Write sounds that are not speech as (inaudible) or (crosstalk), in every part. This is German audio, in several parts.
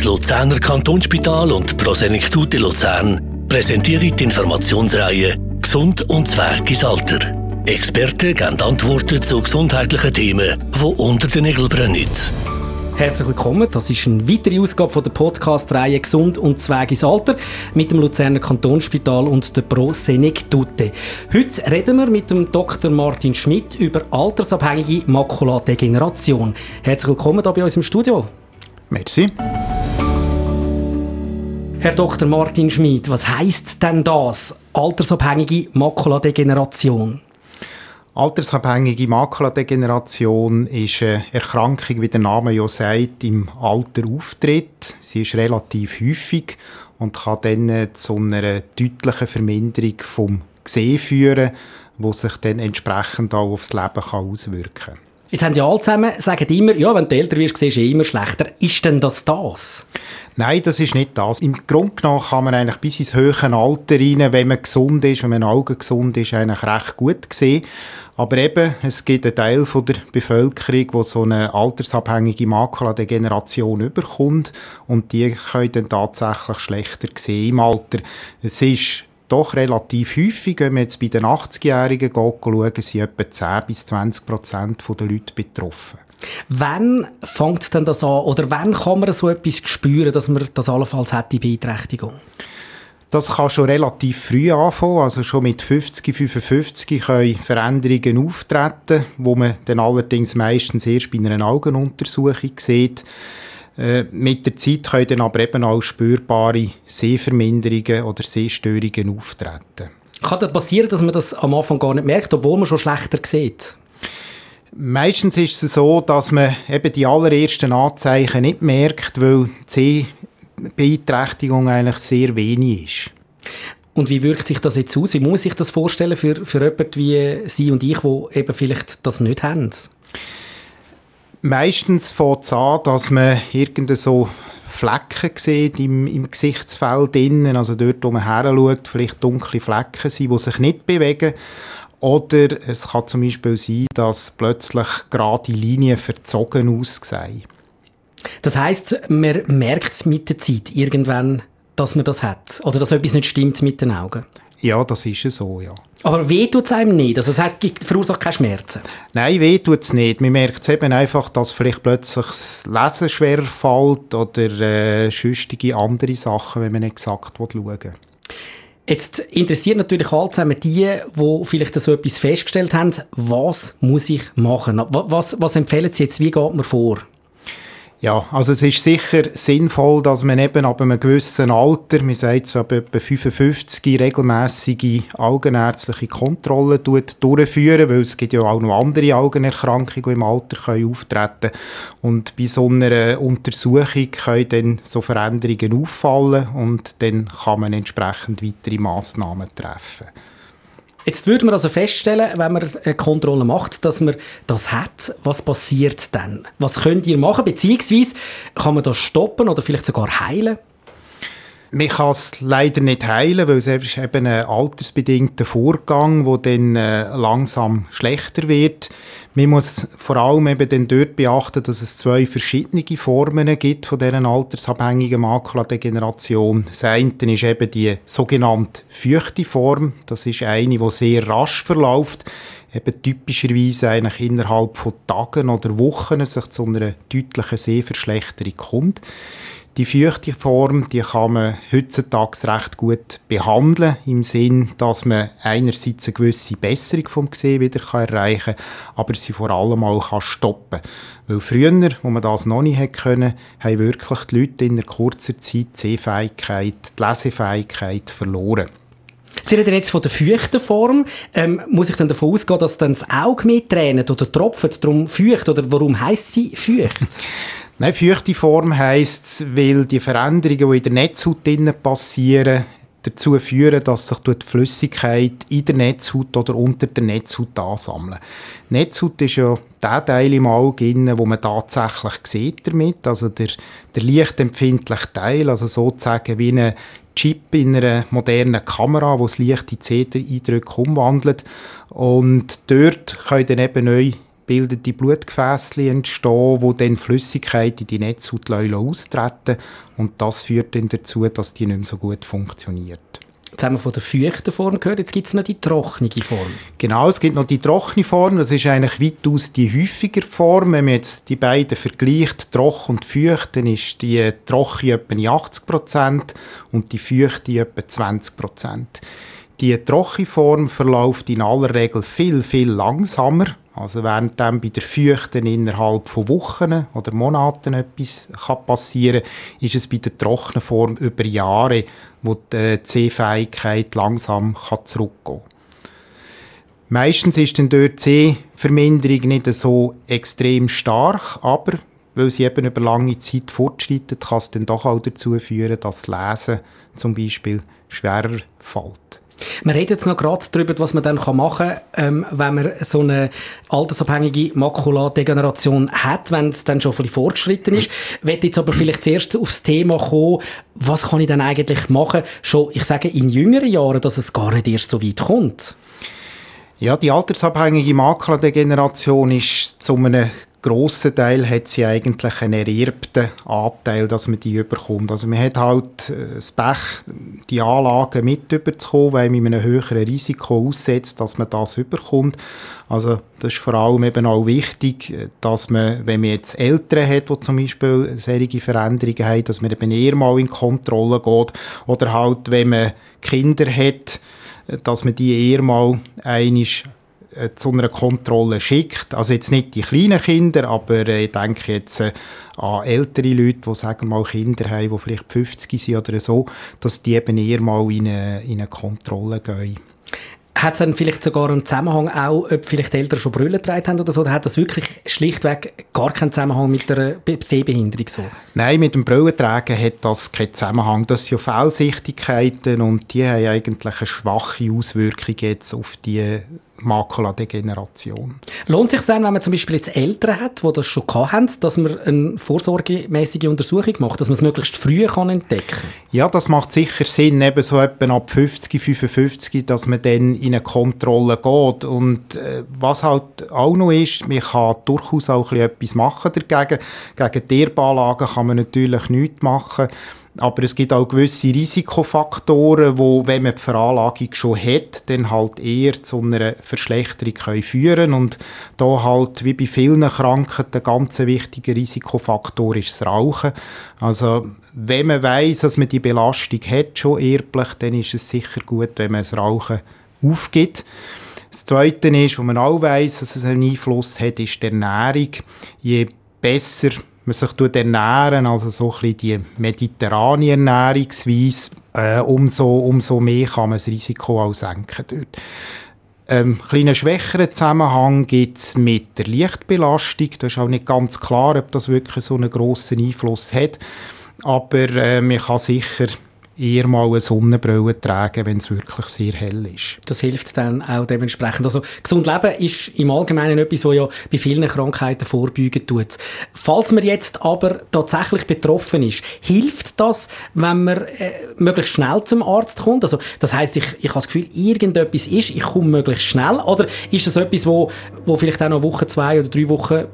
das Luzerner Kantonsspital und Prosenektute Luzern präsentieren die Informationsreihe Gesund und Zweig ins Alter. Experten geben Antworten zu gesundheitlichen Themen, die unter den Nägeln brennen. Herzlich willkommen. Das ist eine weitere Ausgabe von der Podcast-Reihe Gesund und Zweig ins Alter mit dem Luzerner Kantonsspital und der Pro Senectute. Heute reden wir mit dem Dr. Martin Schmidt über altersabhängige Makuladegeneration. Herzlich willkommen hier bei uns im Studio. Merci. Herr Dr. Martin Schmidt, was heißt denn das? Altersabhängige Makuladegeneration? Altersabhängige Makuladegeneration ist eine Erkrankung, wie der Name ja sagt, im Alter auftritt. Sie ist relativ häufig und kann dann zu einer deutlichen Verminderung vom Gesehen führen, wo sich dann entsprechend auch aufs Leben auswirken kann. Jetzt haben ja alle zusammen, sagen immer, ja, wenn du älter wirst, siehst du immer schlechter. Ist denn das das? Nein, das ist nicht das. Im Grunde genommen kann man eigentlich bis ins höhere Alter rein, wenn man gesund ist, wenn man Augen gesund ist, eigentlich recht gut sehen. Aber eben, es gibt einen Teil von der Bevölkerung, wo so eine altersabhängige Makuladegeneration überkommt und die können dann tatsächlich schlechter sehen im Alter. Es ist doch relativ häufig, wenn man jetzt bei den 80-Jährigen schauen, sind etwa 10 bis 20 Prozent der Leute betroffen. Wann fängt denn das an oder wann kann man so etwas spüren, dass man das allenfalls hat, die Beeinträchtigung? Das kann schon relativ früh anfangen, also schon mit 50, 55 können Veränderungen auftreten, wo man dann allerdings meistens erst bei einer Augenuntersuchung sieht. Äh, mit der Zeit können dann aber eben auch spürbare Sehverminderungen oder Sehstörungen auftreten. Kann das passieren, dass man das am Anfang gar nicht merkt, obwohl man schon schlechter sieht? Meistens ist es so, dass man eben die allerersten Anzeichen nicht merkt, weil die Sehbeeinträchtigung eigentlich sehr wenig ist. Und wie wirkt sich das jetzt aus? Wie muss man sich das vorstellen für, für jemanden wie Sie und ich, die eben vielleicht das nicht haben? Meistens fängt es an, dass man irgendeine so Flecken sieht im, im Gesichtsfeld innen, also dort, wo man her schaut, vielleicht dunkle Flecken sind, die sich nicht bewegen. Oder es kann zum Beispiel sein, dass plötzlich gerade Linien verzogen aussehen. Das heißt, man merkt es mit der Zeit irgendwann, dass man das hat oder dass etwas nicht stimmt mit den Augen? Ja, das ist so, ja. Aber weh tut es einem nicht? Also es hat, verursacht keine Schmerzen? Nein, weh tut es nicht. Man merkt es eben einfach, dass vielleicht plötzlich das Lesen schwerer fällt oder äh, sonstige andere Sachen, wenn man nicht exakt schauen will. Jetzt interessiert natürlich alle zusammen die, die vielleicht so etwas festgestellt haben, was muss ich machen? Was, was empfehlen Sie jetzt, wie geht man vor? Ja, also es ist sicher sinnvoll, dass man eben ab einem gewissen Alter, man sagt so ab etwa 55, regelmäßige augenärztliche Kontrollen durchführen, weil es gibt ja auch noch andere Augenerkrankungen, die im Alter können auftreten Und bei so einer Untersuchung können dann so Veränderungen auffallen und dann kann man entsprechend weitere Massnahmen treffen. Jetzt würde man also feststellen, wenn man eine Kontrolle macht, dass man das hat. Was passiert dann? Was könnt ihr machen? Beziehungsweise kann man das stoppen oder vielleicht sogar heilen? Man kann es leider nicht heilen, weil es ist eben ein altersbedingter Vorgang, der dann äh, langsam schlechter wird. Man muss vor allem eben dann dort beachten, dass es zwei verschiedene Formen gibt von dieser altersabhängigen Makuladegeneration. Das eine ist eben die sogenannte feuchte Form. Das ist eine, die sehr rasch verläuft eben typischerweise eigentlich innerhalb von Tagen oder Wochen sich zu einer deutlichen Sehverschlechterung kommt. Die feuchte Form, die kann man heutzutage recht gut behandeln, im Sinn, dass man einerseits eine gewisse Besserung vom Gesehen wieder erreichen kann, aber sie vor allem auch stoppen kann. Weil früher, wo man das noch nicht können, haben wirklich die Leute in einer kurzen Zeit die Sehfähigkeit, die Lesefähigkeit verloren. Sie reden jetzt von der feuchten Form. Ähm, muss ich dann davon ausgehen, dass dann das Auge mehr tränt oder tropft, darum feucht? Oder warum heisst sie feucht? (laughs) Nein, feuchte Form heisst es, weil die Veränderungen, die in der Netzhaut passieren, dazu führen, dass sich die Flüssigkeit in der Netzhaut oder unter der Netzhaut ansammelt. Die Netzhaut ist ja der Teil im Auge, wo man tatsächlich sieht damit, also der, der lichtempfindliche Teil, also sozusagen wie ein Chip in einer modernen Kamera, wo das Licht in CD-Eindrücke umwandelt. Und dort können dann eben neue bildete Blutgefäße entstehen, wo dann Flüssigkeit in die Netzhaut austreten und das führt dann dazu, dass die nicht mehr so gut funktioniert. Jetzt haben wir von der feuchten Form gehört, jetzt gibt es noch die trockene Form. Genau, es gibt noch die trockene Form, das ist eigentlich weitaus die häufige Form. Wenn man jetzt die beiden vergleicht, trocken und feucht, dann ist die trockene etwa 80% und die feuchte etwa 20% Die trockene Form verläuft in aller Regel viel, viel langsamer. Also während dann bei der Feuchten innerhalb von Wochen oder Monaten etwas kann passieren kann, ist es bei der trockenen Form über Jahre, wo die Sehfähigkeit langsam kann zurückgehen kann. Meistens ist dann dort die Sehverminderung nicht so extrem stark, aber weil sie eben über lange Zeit fortschreitet, kann es dann doch auch dazu führen, dass das Lesen zum Beispiel schwerer fällt. Wir reden jetzt noch gerade darüber, was man dann machen kann, ähm, wenn man so eine altersabhängige Makuladegeneration hat, wenn es dann schon ein fortgeschritten ist. Ich möchte jetzt aber vielleicht zuerst aufs Thema kommen, was kann ich dann eigentlich machen, schon, ich sage, in jüngeren Jahren, dass es gar nicht erst so weit kommt? Ja, die altersabhängige Makuladegeneration ist zu einem grossen Teil hat sie eigentlich einen ererbten Anteil, dass man die überkommt. Also man hat halt äh, das Pech, die Anlagen mit überzukommen, weil man einem höheren Risiko aussetzt, dass man das überkommt. Also das ist vor allem eben auch wichtig, dass man, wenn man jetzt Eltern hat, die zum Beispiel solche Veränderungen haben, dass man eben eher mal in Kontrolle geht oder halt, wenn man Kinder hat, dass man die eher mal einisch äh, zu einer Kontrolle schickt. Also jetzt nicht die kleinen Kinder, aber äh, ich denke jetzt äh, an ältere Leute, die sagen mal Kinder haben, die vielleicht 50 sind oder so, dass die eben eher mal in eine, in eine Kontrolle gehen. Hat es dann vielleicht sogar einen Zusammenhang auch, ob vielleicht Eltern schon Brüllen getragen haben oder so? Oder hat das wirklich schlichtweg gar keinen Zusammenhang mit der Sehbehinderung so? Nein, mit dem Brüllentragen hat das keinen Zusammenhang. Das sind ja Fehlsichtigkeiten und die haben eigentlich eine schwache Auswirkung jetzt auf die Makuladegeneration. Lohnt sich dann, wenn man zum Beispiel jetzt Eltern hat, die das schon haben, dass man eine vorsorgemäßige Untersuchung macht, dass man es möglichst früh kann entdecken kann? Ja, das macht sicher Sinn, eben so etwa ab 50, 55, dass man dann in eine Kontrolle geht. Und äh, was halt auch noch ist, man kann durchaus auch etwas machen dagegen. Gegen Tierbanlagen kann man natürlich nichts machen. Aber es gibt auch gewisse Risikofaktoren, wo, wenn man die Veranlagung schon hat, dann halt eher zu einer Verschlechterung können führen Und da halt, wie bei vielen Krankheiten, ein ganz wichtiger Risikofaktor ist das Rauchen. Also, wenn man weiß, dass man die Belastung hat, schon erblich, dann ist es sicher gut, wenn man das Rauchen aufgibt. Das Zweite ist, wo man auch weiß, dass es einen Einfluss hat, ist die Ernährung. Je besser man sich ernähren, also so ein bisschen die mediterrane Ernährungsweise, äh, umso, umso mehr kann man das Risiko auch senken dort. Ähm, kleinen schwächeren Zusammenhang gibt es mit der Lichtbelastung. Da ist auch nicht ganz klar, ob das wirklich so einen grossen Einfluss hat. Aber äh, man kann sicher eher mal eine Sonnenbrille tragen, wenn es wirklich sehr hell ist. Das hilft dann auch dementsprechend. Also gesund leben ist im Allgemeinen etwas, was ja bei vielen Krankheiten vorbeugen tut. Falls man jetzt aber tatsächlich betroffen ist, hilft das, wenn man äh, möglichst schnell zum Arzt kommt? Also das heißt, ich, ich habe das Gefühl, irgendetwas ist, ich komme möglichst schnell, oder ist das etwas, wo, wo vielleicht auch noch Woche, zwei oder drei Wochen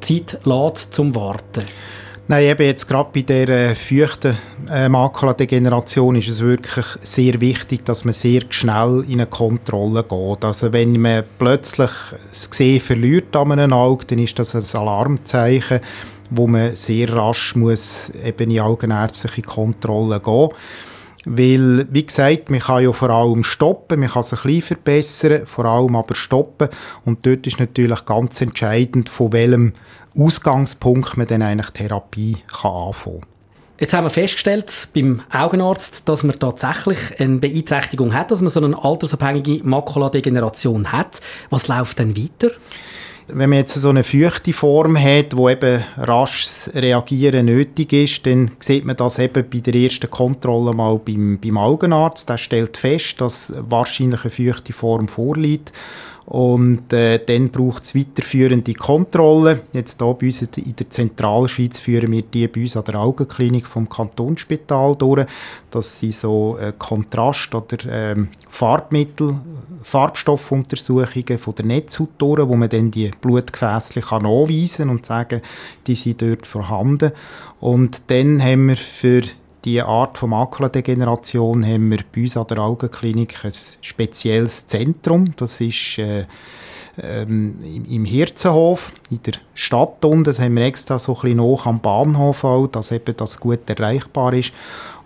Zeit lässt zum Warten? Nein, eben jetzt gerade bei der äh, feuchten äh, ist es wirklich sehr wichtig, dass man sehr schnell in eine Kontrolle geht. Also wenn man plötzlich das Sehen verliert an einem Auge, dann ist das ein Alarmzeichen, wo man sehr rasch muss eben in augenärztliche Kontrolle gehen muss. Weil, wie gesagt, man kann ja vor allem stoppen, man kann es ein bisschen verbessern, vor allem aber stoppen. Und dort ist natürlich ganz entscheidend, von welchem Ausgangspunkt man dann eigentlich Therapie kann anfangen kann. Jetzt haben wir festgestellt beim Augenarzt, dass man tatsächlich eine Beeinträchtigung hat, dass man so eine altersabhängige Makuladegeneration hat. Was läuft dann weiter? Wenn man jetzt so eine feuchte Form hat, wo eben rasches Reagieren nötig ist, dann sieht man das eben bei der ersten Kontrolle mal beim, beim Augenarzt. Der stellt fest, dass wahrscheinlich eine feuchte Form vorliegt. Und äh, dann braucht es weiterführende Kontrollen. Jetzt hier bei uns in der Zentralschweiz führen wir die bei uns an der Augenklinik vom Kantonsspital durch. Das sind so äh, Kontrast- oder ähm, Farbmittel, Farbstoffuntersuchungen von der Netzhaut durch, wo man dann die Blutgefäße kann und sagen, die sind dort vorhanden. Und dann haben wir für die Art von Makuladegeneration haben wir bei uns an der Augenklinik ein spezielles Zentrum. Das ist äh, ähm, im Hirzenhof in der Stadt unten. Das haben wir extra so ein bisschen noch am Bahnhof auch, dass eben das gut erreichbar ist.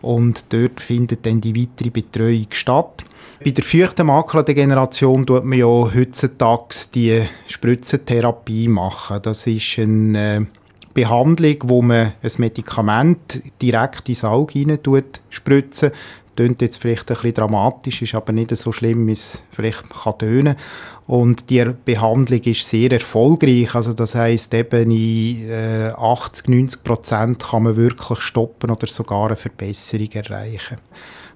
Und dort findet dann die weitere Betreuung statt. Bei der feuchten Makuladegeneration tut man ja heutzutage die Spritzentherapie machen. Das ist ein äh, Behandlung, wo man ein Medikament direkt ins Auge hinein spritzen Tönt jetzt vielleicht ein bisschen dramatisch, ist aber nicht so schlimm, wie es vielleicht kann tönen. Und die Behandlung ist sehr erfolgreich. Also das heißt eben in äh, 80, 90 Prozent kann man wirklich stoppen oder sogar eine Verbesserung erreichen.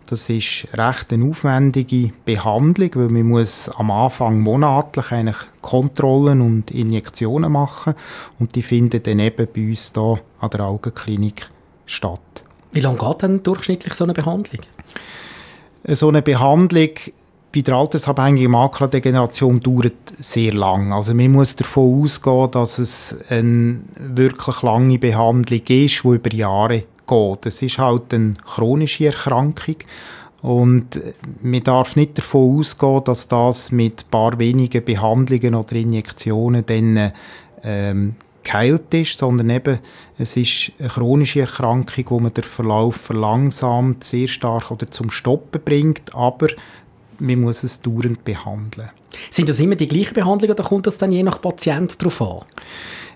Das ist recht eine aufwendige Behandlung, weil man muss am Anfang monatlich eigentlich Kontrollen und Injektionen machen und die finden dann eben bei uns hier an der Augenklinik statt. Wie lange geht denn durchschnittlich so eine Behandlung? So eine Behandlung bei der altersabhängigen Makuladegeneration dauert sehr lang. Also man muss davon ausgehen, dass es eine wirklich lange Behandlung ist, die über Jahre geht. Es ist halt eine chronische Erkrankung und man darf nicht davon ausgehen, dass das mit ein paar wenigen Behandlungen oder Injektionen dann ähm, geheilt ist, sondern eben, es ist eine chronische Erkrankung, wo man den Verlauf verlangsamt, sehr stark oder zum Stoppen bringt, aber man muss es dauernd behandeln. Sind das immer die gleichen Behandlungen oder kommt das dann je nach Patient darauf an?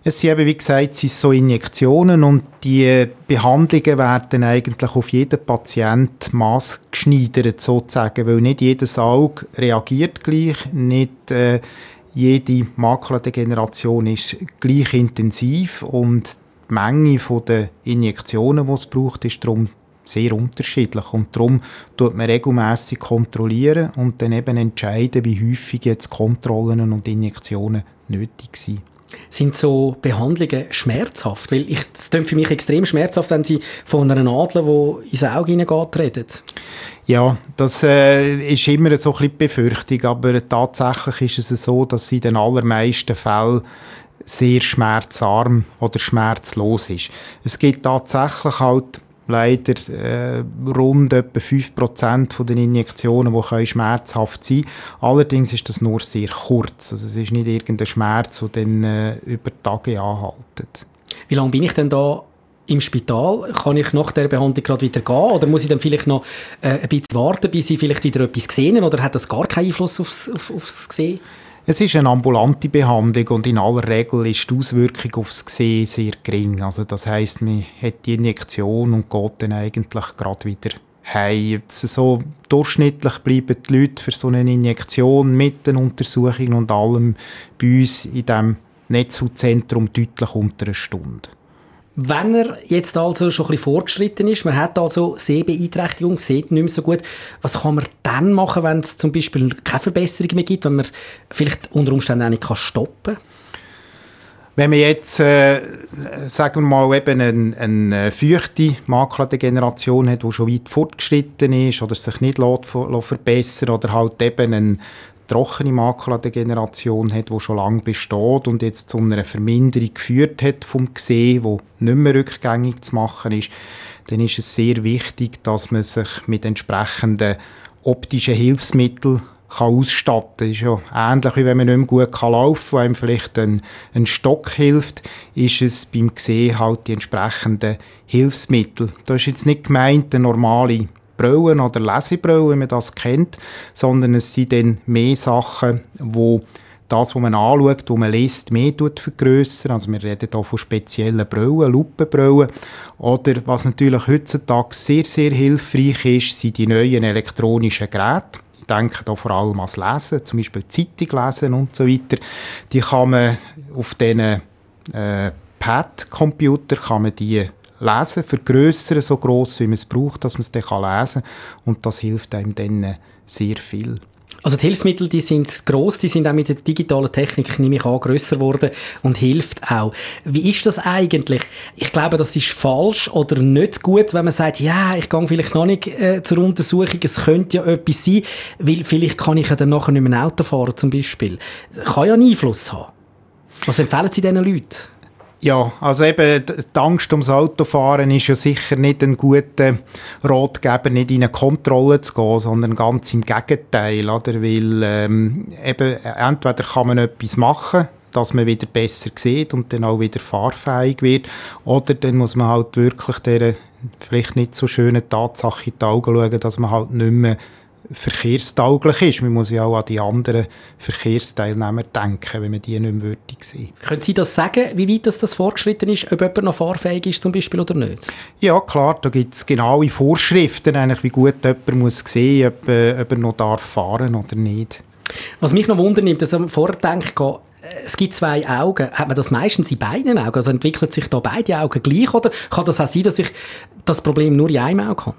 Es sind eben, wie gesagt, sind so Injektionen und die Behandlungen werden eigentlich auf jeden Patient maßgeschneidert sozusagen, weil nicht jedes Auge reagiert gleich, nicht äh, jede Makuladegeneration ist gleich intensiv und die Menge der Injektionen, die es braucht, ist darum sehr unterschiedlich und darum tut man regelmäßig kontrollieren und dann eben entscheiden, wie häufig jetzt Kontrollen und Injektionen nötig sind. Sind so Behandlungen schmerzhaft? Weil es klingt für mich extrem schmerzhaft, wenn Sie von einer Nadel, die ins Auge hineingeht, reden. Ja, das äh, ist immer so ein Befürchtung, aber tatsächlich ist es so, dass sie in den allermeisten Fällen sehr schmerzarm oder schmerzlos ist. Es gibt tatsächlich halt leider äh, rund etwa 5% von den Injektionen, die können schmerzhaft sein Allerdings ist das nur sehr kurz. Also es ist nicht irgendein Schmerz, der dann äh, über Tage anhaltet. Wie lange bin ich denn da im Spital? Kann ich nach der Behandlung gerade wieder gehen? Oder muss ich dann vielleicht noch äh, ein bisschen warten, bis ich vielleicht wieder etwas gesehen Oder hat das gar keinen Einfluss aufs, auf, aufs Gesehen? Es ist eine ambulante Behandlung und in aller Regel ist die Auswirkung aufs Gesehen sehr gering. Also das heißt, man hat die Injektion und geht dann eigentlich gerade wieder heim. So durchschnittlich bleiben die Leute für so eine Injektion mit den Untersuchungen und allem bei uns in diesem Netzhautzentrum deutlich unter einer Stunde. Wenn er jetzt also schon ein bisschen fortgeschritten ist, man hat also Sehbeeinträchtigung, sieht nicht mehr so gut, was kann man dann machen, wenn es zum Beispiel keine Verbesserung mehr gibt, wenn man vielleicht unter Umständen auch nicht stoppen kann? Wenn man jetzt, äh, sagen wir mal, eben eine, eine feuchte Makuladegeneration hat, die schon weit fortgeschritten ist oder sich nicht verbessern oder halt eben eine trockene Makuladegeneration hat, die schon lange besteht und jetzt zu einer Verminderung geführt hat vom Gesehen, wo nicht mehr rückgängig zu machen ist, dann ist es sehr wichtig, dass man sich mit entsprechenden optischen Hilfsmitteln kann ausstatten kann. Ist ja ähnlich, wie wenn man nicht mehr gut kann laufen kann, einem vielleicht ein, ein Stock hilft, ist es beim Gesehen halt die entsprechenden Hilfsmittel. Da ist jetzt nicht gemeint eine normale Brillen oder Lesebrille, wie man das kennt, sondern es sind dann mehr Sachen, wo das, was man anschaut, was man liest, mehr vergrößern. Also wir reden hier von speziellen Brillen, Lupenbrillen. Oder was natürlich heutzutage sehr, sehr hilfreich ist, sind die neuen elektronischen Geräte. Ich denke da vor allem ans Lesen, zum Beispiel Zeitung lesen und so weiter. Die kann man auf diesen äh, Pad-Computer kann man die lesen, vergrößern, so groß wie man es braucht, dass man es dann lesen kann. Und das hilft einem dann sehr viel. Also die Hilfsmittel, die sind groß, die sind auch mit der digitalen Technik, nehme ich an, grösser geworden und hilft auch. Wie ist das eigentlich? Ich glaube, das ist falsch oder nicht gut, wenn man sagt, ja, ich gehe vielleicht noch nicht äh, zur Untersuchung, es könnte ja etwas sein, weil vielleicht kann ich ja dann nachher nicht mehr ein Auto fahren zum Beispiel. Kann ja einen Einfluss haben. Was empfehlen Sie diesen Leuten? Ja, also eben die Angst ums Autofahren ist ja sicher nicht ein guter Ratgeber, nicht in eine Kontrolle zu gehen, sondern ganz im Gegenteil, oder? Weil ähm, eben entweder kann man etwas machen, dass man wieder besser sieht und dann auch wieder fahrfähig wird, oder dann muss man halt wirklich der vielleicht nicht so schönen Tatsache in die Augen schauen, dass man halt nicht mehr verkehrstauglich ist. Man muss ja auch an die anderen Verkehrsteilnehmer denken, wenn man die nicht mehr würdig sehen Können Sie das sagen, wie weit das, das fortgeschritten ist, ob jemand noch fahrfähig ist zum Beispiel oder nicht? Ja, klar, da gibt es genaue Vorschriften, eigentlich, wie gut jemand muss sehen ob, äh, ob er noch darf fahren oder nicht. Was mich noch wundert, dass ich vorher denke, es gibt zwei Augen. Hat man das meistens in beiden Augen? Also entwickelt sich da beide Augen gleich oder kann das auch sein, dass ich das Problem nur in einem Auge habe?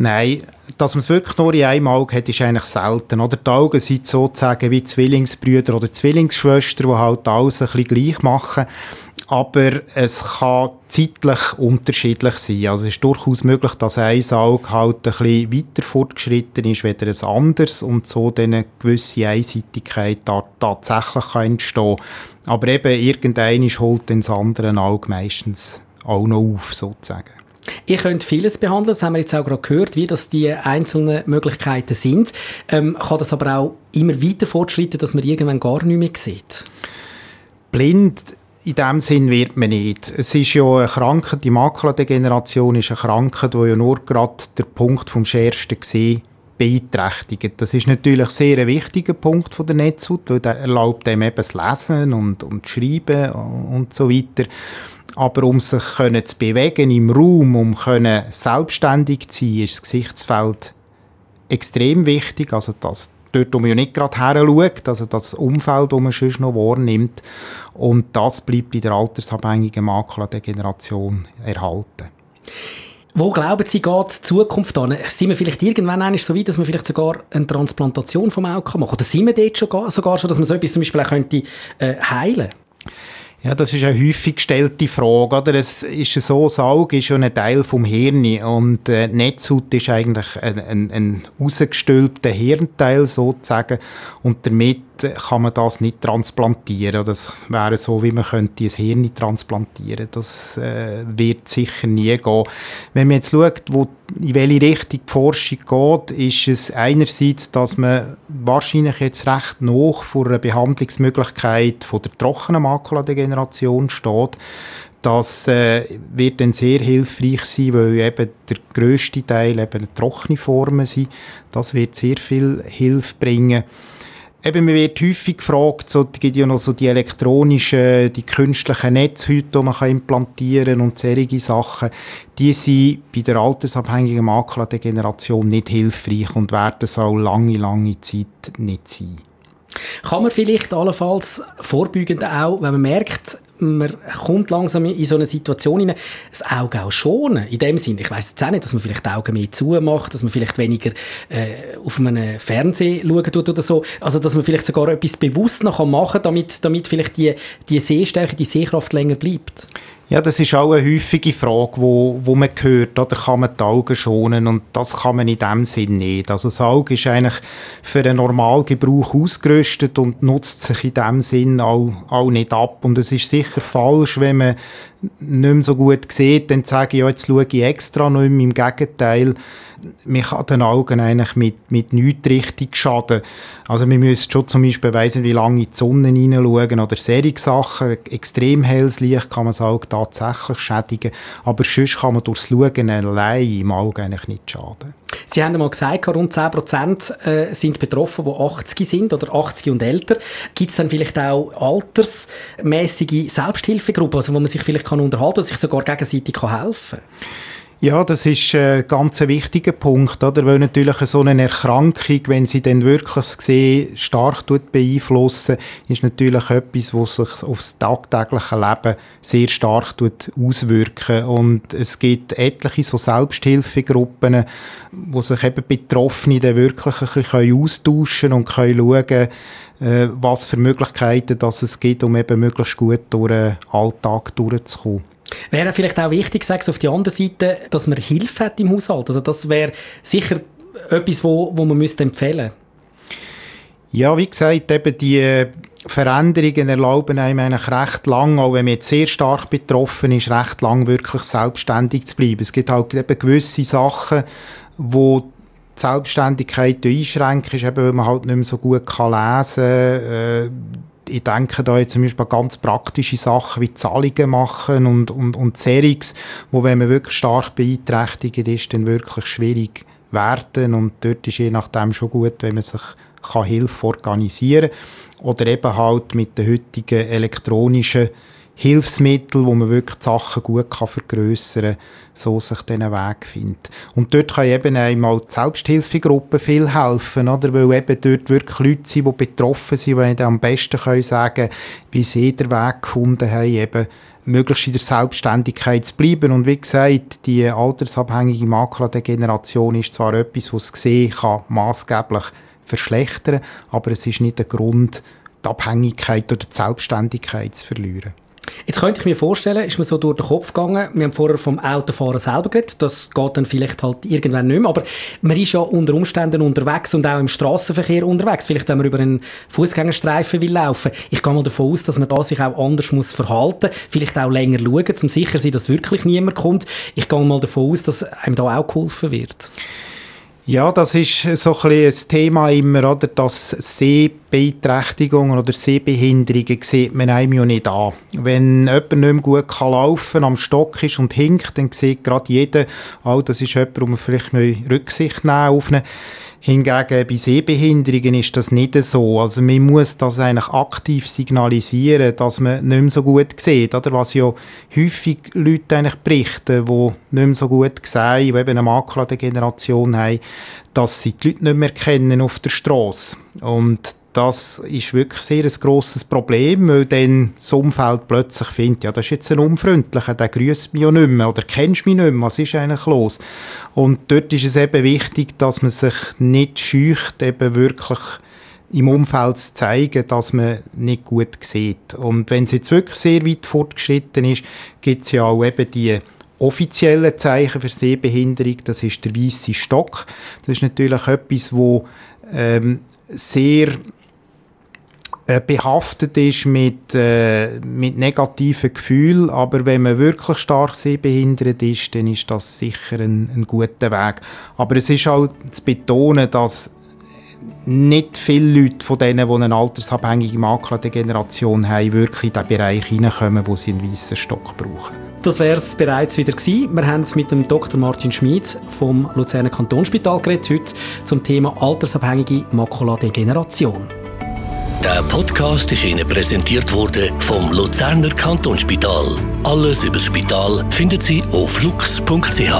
Nein, dass man es wirklich nur in einem Auge hat, ist eigentlich selten. Oder die Augen sind sozusagen wie Zwillingsbrüder oder Zwillingsschwestern, die halt alles ein bisschen gleich machen. Aber es kann zeitlich unterschiedlich sein. Also es ist durchaus möglich, dass ein Auge halt ein bisschen weiter fortgeschritten ist als ein anderes und so dann eine gewisse Einseitigkeit da tatsächlich kann entstehen Aber eben irgendeiner holt das andere Auge meistens auch noch auf, sozusagen. Ihr könnt vieles behandeln, das haben wir jetzt auch gerade gehört, wie das die einzelnen Möglichkeiten sind. Ähm, kann das aber auch immer weiter fortschreiten, dass man irgendwann gar nicht mehr sieht? Blind in dem Sinn wird man nicht. Es ist ja eine Krankheit, die Makuladegeneration ist eine Krankheit, die ja nur gerade der Punkt vom schärfsten gesehen beeinträchtigt. Das ist natürlich sehr ein wichtiger Punkt von der Netzhaut, weil der erlaubt dem eben das Lesen und, und Schreiben und so weiter. Aber um sich können zu bewegen im Raum, um können selbstständig zu sein, ist das Gesichtsfeld extrem wichtig. Also das, dort, wo man nicht gerade her schaut, also das Umfeld, das man sonst noch wahrnimmt. Und das bleibt bei der altersabhängigen Makuladegeneration erhalten. Wo glauben Sie, geht die Zukunft an? Sind wir vielleicht irgendwann so weit, dass man vielleicht sogar eine Transplantation vom Auge machen kann? Oder sind wir dort schon, sogar schon, dass man so etwas zum Beispiel auch könnte, äh, heilen könnte? Ja, das ist eine häufig gestellte Frage. Oder? Es ist so, das Auge ist schon ein Teil vom Hirn und äh, die Netzhaut ist eigentlich ein, ein, ein rausgestülpter Hirnteil sozusagen und damit kann man das nicht transplantieren. Das wäre so, wie man könnte ein Hirn transplantieren. Das äh, wird sicher nie gehen. Wenn man jetzt schaut, wo, in welche Richtung die Forschung geht, ist es einerseits, dass man wahrscheinlich jetzt recht noch vor einer Behandlungsmöglichkeit von der trockenen Makuladegeneration steht. Das äh, wird dann sehr hilfreich sein, weil eben der grösste Teil eben trockene Formen sind. Das wird sehr viel Hilfe bringen. Eben, man wird häufig gefragt, so, es gibt ja noch so die elektronischen, die künstlichen Netzhäute, die man kann implantieren und solche Sachen. Die sind bei der altersabhängigen Makuladegeneration nicht hilfreich und werden es auch lange, lange Zeit nicht sein. Kann man vielleicht allenfalls vorbeugend auch, wenn man merkt, man kommt langsam in so eine Situation hinein, das Auge auch schonen. In dem Sinne, ich weiß jetzt auch nicht, dass man vielleicht die Augen mehr zumacht, dass man vielleicht weniger äh, auf einem Fernseher schauen tut oder so. Also, dass man vielleicht sogar etwas bewusst noch machen kann, damit, damit vielleicht die, die Sehstärke, die Sehkraft länger bleibt. Ja, das ist auch eine häufige Frage, wo, wo man hört, oder? Kann man die Augen schonen? Und das kann man in dem Sinn nicht. Also das Auge ist eigentlich für einen Normalgebrauch ausgerüstet und nutzt sich in dem Sinn auch, auch nicht ab. Und es ist sicher falsch, wenn man nicht mehr so gut sieht, dann sage ich, ja, jetzt schaue ich extra nicht mehr. Im Gegenteil, man kann den Augen eigentlich mit, mit nichts richtig schaden. Also man müsste schon zum Beispiel weiss wie lange in die Sonne hineinschauen oder solche Sachen. Extrem helles Licht kann man das Auge tatsächlich schädigen, aber sonst kann man durchs Schauen allein im Auge eigentlich nicht schaden. Sie haben einmal gesagt, rund 10% äh, sind betroffen, die 80 sind oder 80 und älter. Gibt es dann vielleicht auch altersmäßige Selbsthilfegruppen, also wo man sich vielleicht kann unterhalten kann, sich sogar gegenseitig helfen kann? Ja, das ist ein ganz wichtiger Punkt, oder? weil natürlich so eine Erkrankung, wenn sie dann wirklich das Gesehen stark beeinflussen, ist natürlich etwas, was sich aufs tagtägliche Leben sehr stark auswirken und es gibt etliche so Selbsthilfegruppen, wo sich eben Betroffene dann wirklich ein bisschen austauschen und können schauen, äh, was für Möglichkeiten dass es gibt, um eben möglichst gut durch den Alltag durchzukommen. Wäre vielleicht auch wichtig, sagst auf die andere Seite, dass man Hilfe hat im Haushalt. Also das wäre sicher etwas, wo, wo man müsste empfehlen Ja, wie gesagt, eben die Veränderungen erlauben einem eigentlich recht lang, auch wenn man jetzt sehr stark betroffen ist, recht lang wirklich selbstständig zu bleiben. Es gibt halt eben gewisse Sachen, wo die Selbstständigkeit einschränkt, ist eben, weil man halt nicht mehr so gut kann lesen kann, äh, ich denke da jetzt zum Beispiel an ganz praktische Sachen wie Zahlungen machen und, und, und Serings, wo wenn man wirklich stark beeinträchtigt ist, dann wirklich schwierig werden und dort ist je nachdem schon gut, wenn man sich kann Hilfe organisieren kann. Oder eben halt mit den heutigen elektronischen Hilfsmittel, wo man wirklich die Sachen gut kann vergrößern kann, so sich diesen Weg findet. Und dort kann eben einmal die Selbsthilfegruppe viel helfen, oder? weil eben dort wirklich Leute sind, die betroffen sind, die am besten können sagen wie sie den Weg gefunden haben, eben möglichst in der Selbstständigkeit zu bleiben. Und wie gesagt, die altersabhängige Makuladegeneration ist zwar etwas, was gesehen kann, maßgeblich verschlechtern, aber es ist nicht der Grund, die Abhängigkeit oder die Selbstständigkeit zu verlieren. Jetzt könnte ich mir vorstellen, ist mir so durch den Kopf gegangen, wir haben vorher vom Autofahren selber geredet, das geht dann vielleicht halt irgendwann nicht mehr, aber man ist ja unter Umständen unterwegs und auch im Straßenverkehr unterwegs, vielleicht wenn man über einen Fußgängerstreifen will laufen. Ich gehe mal davon aus, dass man da sich auch anders muss verhalten, vielleicht auch länger schauen, um sicher zu sein, dass wirklich niemand kommt. Ich gehe mal davon aus, dass einem da auch geholfen wird. Ja, das ist so ein, ein Thema immer, oder? dass Sehbeeinträchtigungen oder Sehbehinderungen sieht man einem ja nicht an. Wenn jemand nicht mehr gut kann laufen am Stock ist und hinkt, dann sieht gerade jeder, oh, das ist jemand, man vielleicht Rücksicht nehmen auf. Hingegen bei Sehbehinderungen ist das nicht so. Also man muss das eigentlich aktiv signalisieren, dass man nicht mehr so gut sieht. Oder? Was ja häufig Leute eigentlich berichten, die nicht mehr so gut sehen, die eben eine Makuladegeneration haben, dass sie die Leute nicht mehr kennen auf der Straße. Und das ist wirklich sehr ein grosses Problem, weil dann das Umfeld plötzlich findet, ja, das ist jetzt ein Unfreundlicher, der grüßt mich ja nicht mehr oder kennst mich nicht mehr, was ist eigentlich los? Und dort ist es eben wichtig, dass man sich nicht scheucht, eben wirklich im Umfeld zu zeigen, dass man nicht gut sieht. Und wenn es jetzt wirklich sehr weit fortgeschritten ist, gibt es ja auch eben die offiziellen Zeichen für Sehbehinderung, das ist der weiße Stock. Das ist natürlich etwas, wo ähm, sehr äh, behaftet ist mit, äh, mit negativen Gefühlen, aber wenn man wirklich stark sehbehindert ist, dann ist das sicher ein, ein guter Weg. Aber es ist auch zu betonen, dass nicht viele Leute von denen, die eine altersabhängige Makuladegeneration haben, wirklich in den Bereich hineinkommen, wo sie einen weißen Stock brauchen. Das wäre es bereits wieder gewesen. Wir haben mit dem Dr. Martin Schmid vom Luzerner Kantonsspital geredet, heute zum Thema altersabhängige Makuladegeneration. Der Podcast ist Ihnen präsentiert worden vom Luzerner Kantonsspital. Alles über das Spital finden Sie auf lux.ch.